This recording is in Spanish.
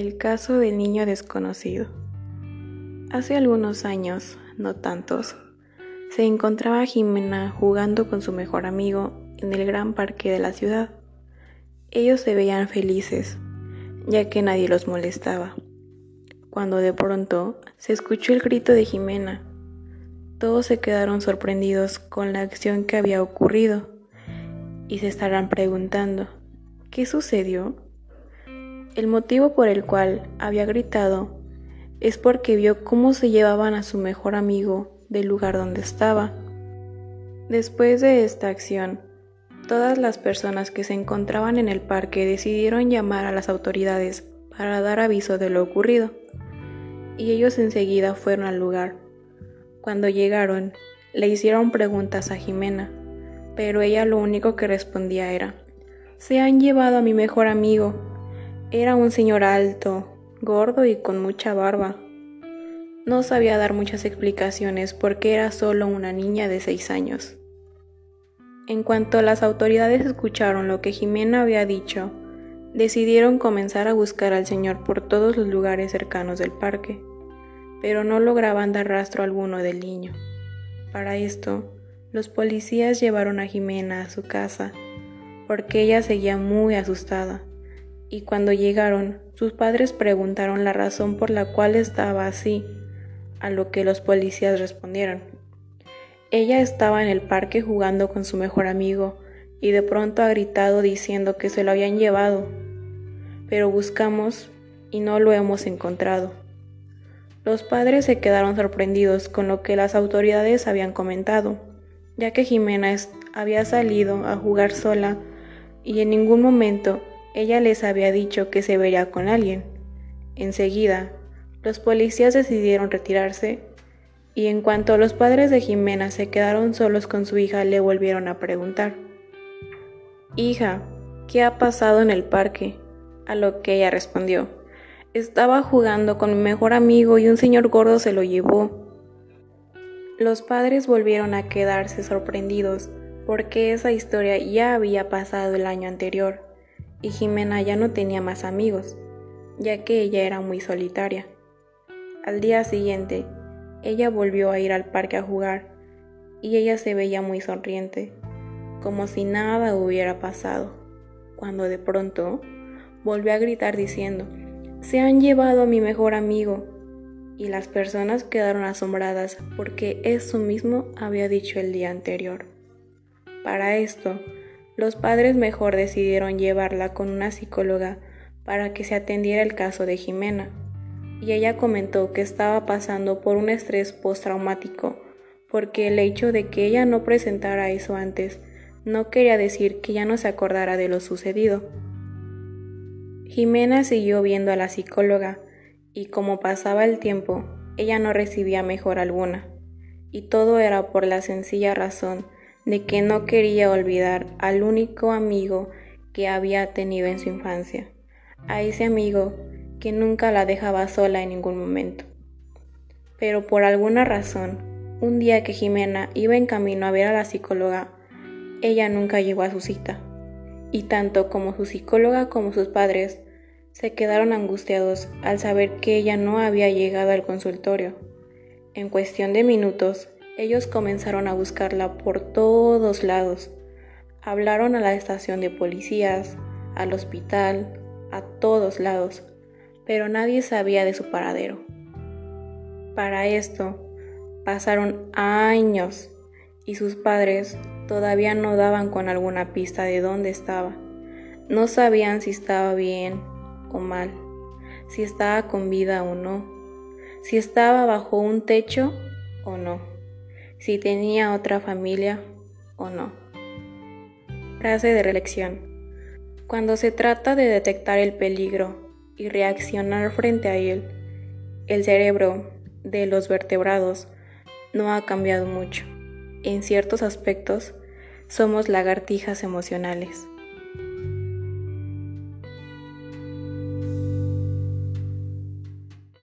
El caso del niño desconocido. Hace algunos años, no tantos, se encontraba Jimena jugando con su mejor amigo en el gran parque de la ciudad. Ellos se veían felices, ya que nadie los molestaba. Cuando de pronto se escuchó el grito de Jimena, todos se quedaron sorprendidos con la acción que había ocurrido y se estarán preguntando, ¿qué sucedió? El motivo por el cual había gritado es porque vio cómo se llevaban a su mejor amigo del lugar donde estaba. Después de esta acción, todas las personas que se encontraban en el parque decidieron llamar a las autoridades para dar aviso de lo ocurrido, y ellos enseguida fueron al lugar. Cuando llegaron, le hicieron preguntas a Jimena, pero ella lo único que respondía era, se han llevado a mi mejor amigo, era un señor alto, gordo y con mucha barba. No sabía dar muchas explicaciones porque era solo una niña de seis años. En cuanto las autoridades escucharon lo que Jimena había dicho, decidieron comenzar a buscar al señor por todos los lugares cercanos del parque, pero no lograban dar rastro alguno del niño. Para esto, los policías llevaron a Jimena a su casa, porque ella seguía muy asustada y cuando llegaron, sus padres preguntaron la razón por la cual estaba así, a lo que los policías respondieron. Ella estaba en el parque jugando con su mejor amigo y de pronto ha gritado diciendo que se lo habían llevado, pero buscamos y no lo hemos encontrado. Los padres se quedaron sorprendidos con lo que las autoridades habían comentado, ya que Jimena había salido a jugar sola y en ningún momento ella les había dicho que se vería con alguien. Enseguida, los policías decidieron retirarse y en cuanto los padres de Jimena se quedaron solos con su hija, le volvieron a preguntar, Hija, ¿qué ha pasado en el parque? A lo que ella respondió, estaba jugando con mi mejor amigo y un señor gordo se lo llevó. Los padres volvieron a quedarse sorprendidos porque esa historia ya había pasado el año anterior y Jimena ya no tenía más amigos, ya que ella era muy solitaria. Al día siguiente, ella volvió a ir al parque a jugar y ella se veía muy sonriente, como si nada hubiera pasado, cuando de pronto volvió a gritar diciendo, se han llevado a mi mejor amigo. Y las personas quedaron asombradas porque eso mismo había dicho el día anterior. Para esto, los padres mejor decidieron llevarla con una psicóloga para que se atendiera el caso de Jimena, y ella comentó que estaba pasando por un estrés postraumático, porque el hecho de que ella no presentara eso antes no quería decir que ya no se acordara de lo sucedido. Jimena siguió viendo a la psicóloga, y como pasaba el tiempo, ella no recibía mejor alguna, y todo era por la sencilla razón de que no quería olvidar al único amigo que había tenido en su infancia, a ese amigo que nunca la dejaba sola en ningún momento. Pero por alguna razón, un día que Jimena iba en camino a ver a la psicóloga, ella nunca llegó a su cita, y tanto como su psicóloga como sus padres se quedaron angustiados al saber que ella no había llegado al consultorio. En cuestión de minutos, ellos comenzaron a buscarla por todos lados. Hablaron a la estación de policías, al hospital, a todos lados, pero nadie sabía de su paradero. Para esto, pasaron años y sus padres todavía no daban con alguna pista de dónde estaba. No sabían si estaba bien o mal, si estaba con vida o no, si estaba bajo un techo o no si tenía otra familia o no. Frase de reelección. Cuando se trata de detectar el peligro y reaccionar frente a él, el cerebro de los vertebrados no ha cambiado mucho. En ciertos aspectos, somos lagartijas emocionales.